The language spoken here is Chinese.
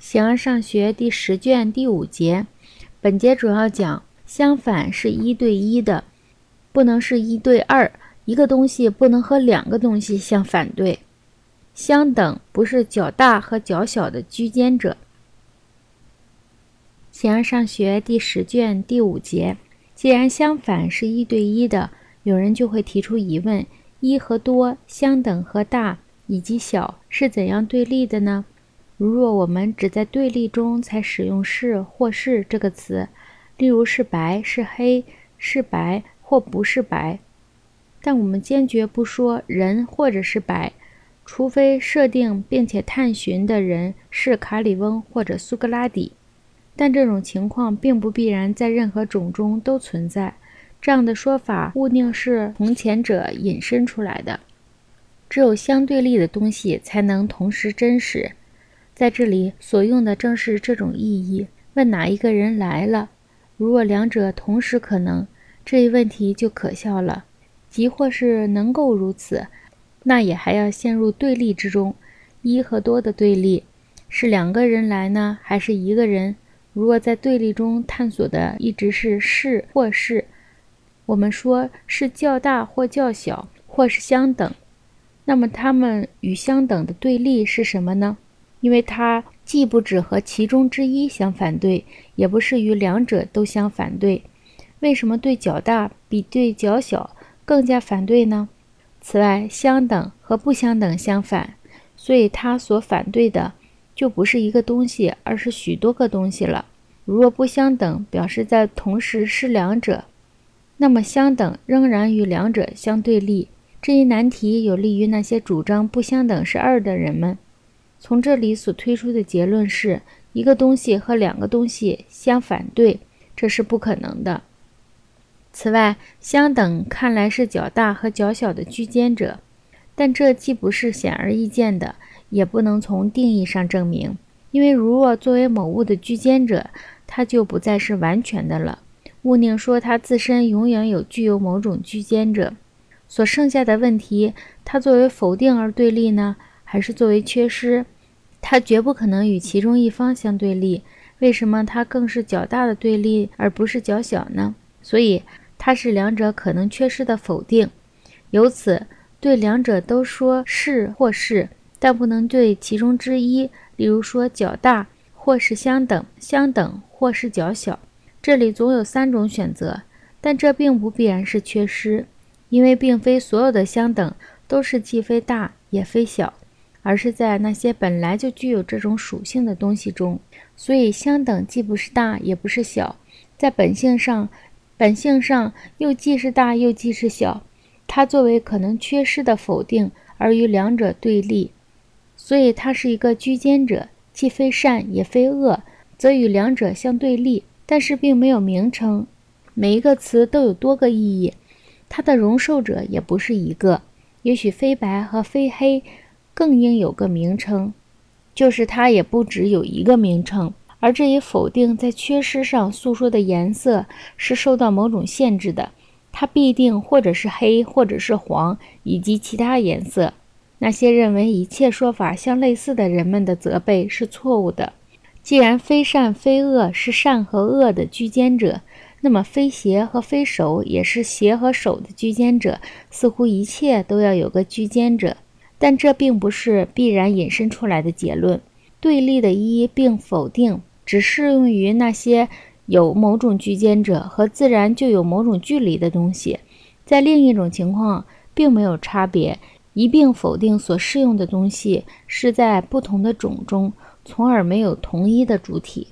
形而上学第十卷第五节，本节主要讲相反是一对一的，不能是一对二。一个东西不能和两个东西相反对。相等不是较大和较小的居间者。形而上学第十卷第五节，既然相反是一对一的，有人就会提出疑问：一和多、相等和大以及小是怎样对立的呢？如若我们只在对立中才使用“是”或“是”这个词，例如是白是黑，是白或不是白，但我们坚决不说人或者是白，除非设定并且探寻的人是卡里翁或者苏格拉底。但这种情况并不必然在任何种中都存在。这样的说法误定是从前者引申出来的。只有相对立的东西才能同时真实。在这里所用的正是这种意义。问哪一个人来了？如果两者同时可能，这一问题就可笑了。即或是能够如此，那也还要陷入对立之中。一和多的对立，是两个人来呢，还是一个人？如果在对立中探索的一直是是或是，我们说是较大或较小，或是相等，那么它们与相等的对立是什么呢？因为它既不只和其中之一相反对，也不是与两者都相反对。为什么对较大比对较小更加反对呢？此外，相等和不相等相反，所以它所反对的就不是一个东西，而是许多个东西了。如若不相等表示在同时是两者，那么相等仍然与两者相对立。这一难题有利于那些主张不相等是二的人们。从这里所推出的结论是一个东西和两个东西相反对，这是不可能的。此外，相等看来是较大和较小的居间者，但这既不是显而易见的，也不能从定义上证明。因为如若作为某物的居间者，它就不再是完全的了。勿宁说它自身永远有具有某种居间者，所剩下的问题，它作为否定而对立呢？还是作为缺失，它绝不可能与其中一方相对立。为什么它更是较大的对立，而不是较小呢？所以它是两者可能缺失的否定。由此对两者都说是或是，但不能对其中之一，例如说较大或是相等，相等或是较小。这里总有三种选择，但这并不必然是缺失，因为并非所有的相等都是既非大也非小。而是在那些本来就具有这种属性的东西中，所以相等既不是大也不是小，在本性上，本性上又既是大又既是小，它作为可能缺失的否定而与两者对立，所以它是一个居间者，既非善也非恶，则与两者相对立，但是并没有名称，每一个词都有多个意义，它的容受者也不是一个，也许非白和非黑。更应有个名称，就是它也不只有一个名称。而这一否定在缺失上诉说的颜色是受到某种限制的，它必定或者是黑，或者是黄，以及其他颜色。那些认为一切说法相类似的人们的责备是错误的。既然非善非恶是善和恶的居间者，那么非邪和非守也是邪和守的居间者。似乎一切都要有个居间者。但这并不是必然引申出来的结论。对立的一并否定只适用于那些有某种居间者和自然就有某种距离的东西。在另一种情况，并没有差别。一并否定所适用的东西是在不同的种中，从而没有同一的主体。